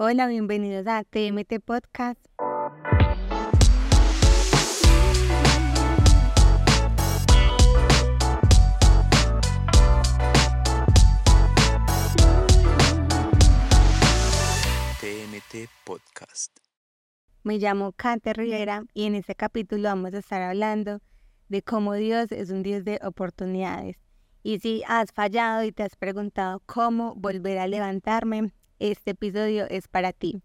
Hola, bienvenidos a TMT Podcast. TMT Podcast. Me llamo Kate Rivera y en este capítulo vamos a estar hablando de cómo Dios es un Dios de oportunidades. Y si has fallado y te has preguntado cómo volver a levantarme, este episodio es para ti.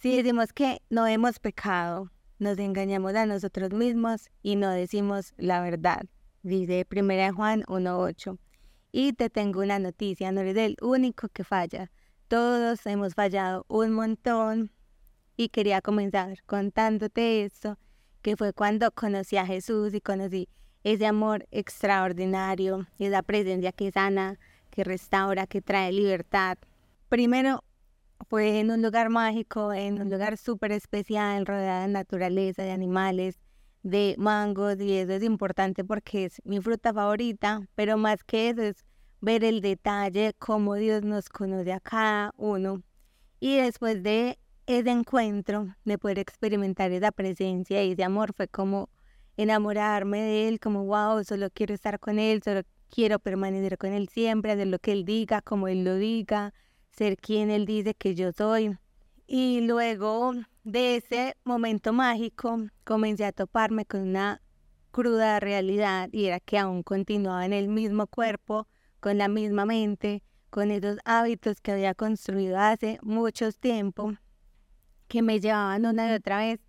Si decimos que no hemos pecado, nos engañamos a nosotros mismos y no decimos la verdad. Dice 1 Juan 1.8. Y te tengo una noticia, no eres el único que falla. Todos hemos fallado un montón. Y quería comenzar contándote esto, que fue cuando conocí a Jesús y conocí ese amor extraordinario, esa presencia que sana, que restaura, que trae libertad. Primero fue en un lugar mágico, en un lugar súper especial, rodeada de naturaleza, de animales, de mangos, y eso es importante porque es mi fruta favorita, pero más que eso es ver el detalle, cómo Dios nos conoce a cada uno. Y después de ese encuentro, de poder experimentar esa presencia y ese amor, fue como enamorarme de él, como wow, solo quiero estar con él, solo quiero permanecer con él siempre, hacer lo que él diga, como él lo diga, ser quien él dice que yo soy. Y luego de ese momento mágico comencé a toparme con una cruda realidad y era que aún continuaba en el mismo cuerpo, con la misma mente, con esos hábitos que había construido hace mucho tiempo, que me llevaban una y otra vez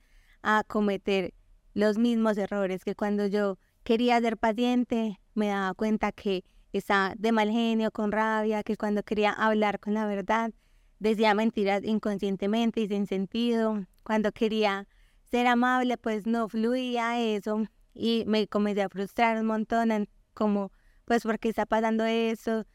a cometer los mismos errores que cuando yo quería ser paciente me daba cuenta que estaba de mal genio, con rabia, que cuando quería hablar con la verdad decía mentiras inconscientemente y sin sentido. Cuando quería ser amable, pues no fluía eso y me comencé a frustrar un montón, como, pues, ¿por qué está pasando eso?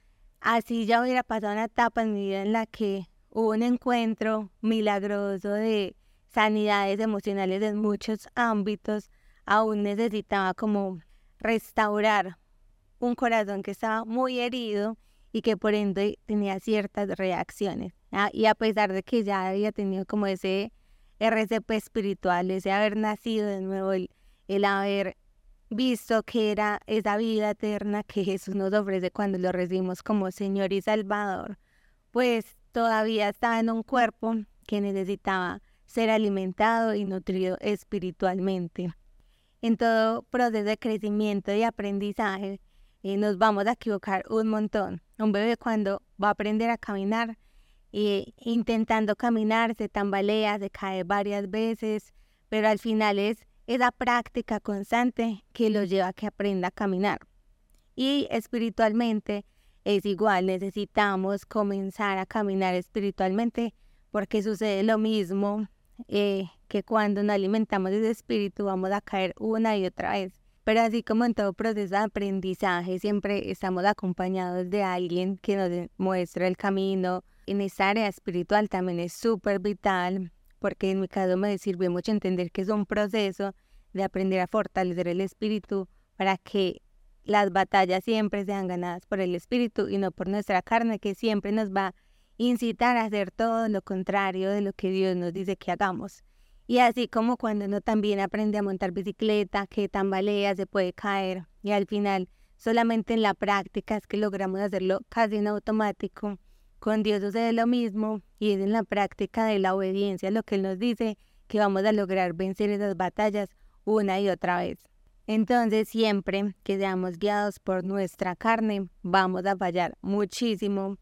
Así ya hubiera pasado una etapa en mi vida en la que hubo un encuentro milagroso de sanidades emocionales en muchos ámbitos, aún necesitaba como restaurar un corazón que estaba muy herido y que por ende tenía ciertas reacciones. Y a pesar de que ya había tenido como ese RCP espiritual, ese haber nacido de nuevo, el, el haber visto que era esa vida eterna que Jesús nos ofrece cuando lo recibimos como Señor y Salvador, pues todavía estaba en un cuerpo que necesitaba ser alimentado y nutrido espiritualmente. En todo proceso de crecimiento y aprendizaje eh, nos vamos a equivocar un montón. Un bebé cuando va a aprender a caminar, intentando caminar, se tambalea, se cae varias veces, pero al final es esa práctica constante que lo lleva a que aprenda a caminar. Y espiritualmente es igual, necesitamos comenzar a caminar espiritualmente porque sucede lo mismo eh, que cuando nos alimentamos ese espíritu vamos a caer una y otra vez. Pero así como en todo proceso de aprendizaje, siempre estamos acompañados de alguien que nos muestra el camino. En esta área espiritual también es súper vital, porque en mi caso me sirve mucho entender que es un proceso de aprender a fortalecer el espíritu para que las batallas siempre sean ganadas por el espíritu y no por nuestra carne, que siempre nos va a incitar a hacer todo lo contrario de lo que Dios nos dice que hagamos. Y así como cuando uno también aprende a montar bicicleta, que tambalea, se puede caer y al final solamente en la práctica es que logramos hacerlo casi en automático. Con Dios sucede lo mismo y es en la práctica de la obediencia lo que Él nos dice que vamos a lograr vencer esas batallas una y otra vez. Entonces siempre que seamos guiados por nuestra carne, vamos a fallar muchísimo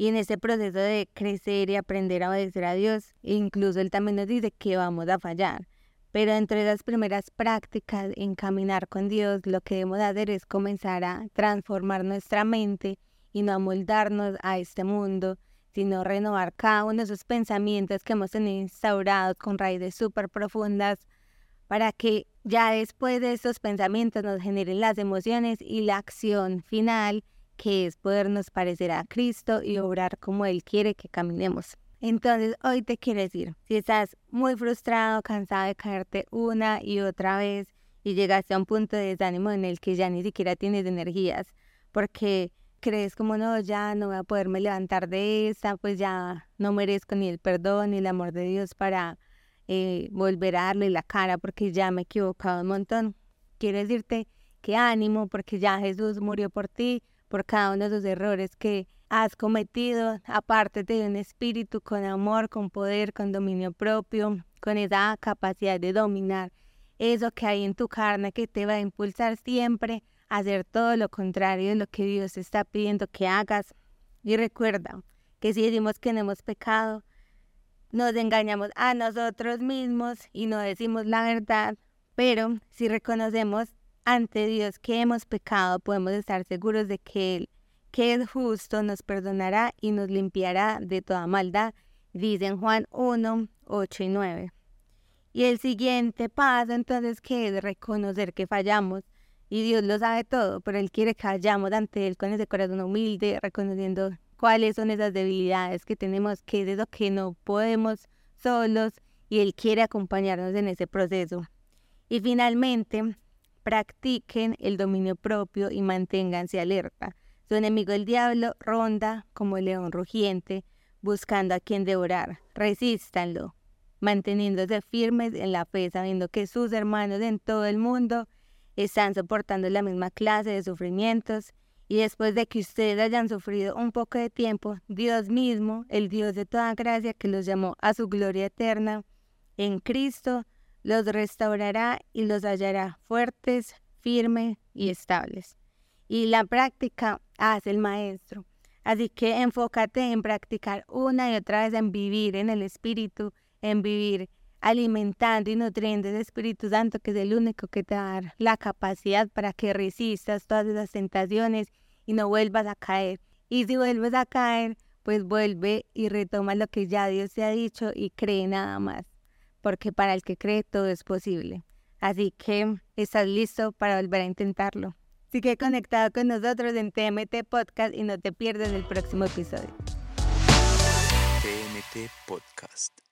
y en ese proceso de crecer y aprender a obedecer a Dios, incluso Él también nos dice que vamos a fallar. Pero entre las primeras prácticas en caminar con Dios, lo que debemos hacer es comenzar a transformar nuestra mente y no amoldarnos a este mundo, sino renovar cada uno de esos pensamientos que hemos tenido instaurados con raíces súper profundas para que ya después de esos pensamientos nos generen las emociones y la acción final que es podernos parecer a Cristo y obrar como Él quiere que caminemos. Entonces, hoy te quiero decir, si estás muy frustrado, cansado de caerte una y otra vez y llegaste a un punto de desánimo en el que ya ni siquiera tienes energías, porque crees como no, ya no voy a poderme levantar de esa, pues ya no merezco ni el perdón ni el amor de Dios para eh, volver a darle la cara porque ya me he equivocado un montón. Quiero decirte que ánimo porque ya Jesús murió por ti, por cada uno de esos errores que has cometido, aparte de un espíritu con amor, con poder, con dominio propio, con esa capacidad de dominar eso que hay en tu carne que te va a impulsar siempre a hacer todo lo contrario de lo que Dios está pidiendo que hagas. Y recuerda que si decimos que no hemos pecado, nos engañamos a nosotros mismos y no decimos la verdad, pero si reconocemos ante Dios que hemos pecado, podemos estar seguros de que Él, que es justo, nos perdonará y nos limpiará de toda maldad, dice en Juan 1, 8 y 9. Y el siguiente paso entonces que es reconocer que fallamos. Y Dios lo sabe todo, pero Él quiere que vayamos ante Él con ese corazón humilde, reconociendo cuáles son esas debilidades que tenemos, qué es eso que no podemos solos, y Él quiere acompañarnos en ese proceso. Y finalmente, practiquen el dominio propio y manténganse alerta. Su enemigo el diablo ronda como el león rugiente, buscando a quien devorar. Resístanlo, manteniéndose firmes en la fe, sabiendo que sus hermanos en todo el mundo están soportando la misma clase de sufrimientos. Y después de que ustedes hayan sufrido un poco de tiempo, Dios mismo, el Dios de toda gracia que los llamó a su gloria eterna, en Cristo, los restaurará y los hallará fuertes, firmes y estables. Y la práctica hace el maestro. Así que enfócate en practicar una y otra vez en vivir en el Espíritu, en vivir alimentando y nutriendo el Espíritu Santo, que es el único que te da la capacidad para que resistas todas esas tentaciones y no vuelvas a caer. Y si vuelves a caer, pues vuelve y retoma lo que ya Dios te ha dicho y cree nada más, porque para el que cree todo es posible. Así que estás listo para volver a intentarlo. Sigue conectado con nosotros en TMT Podcast y no te pierdas el próximo episodio. TNT Podcast.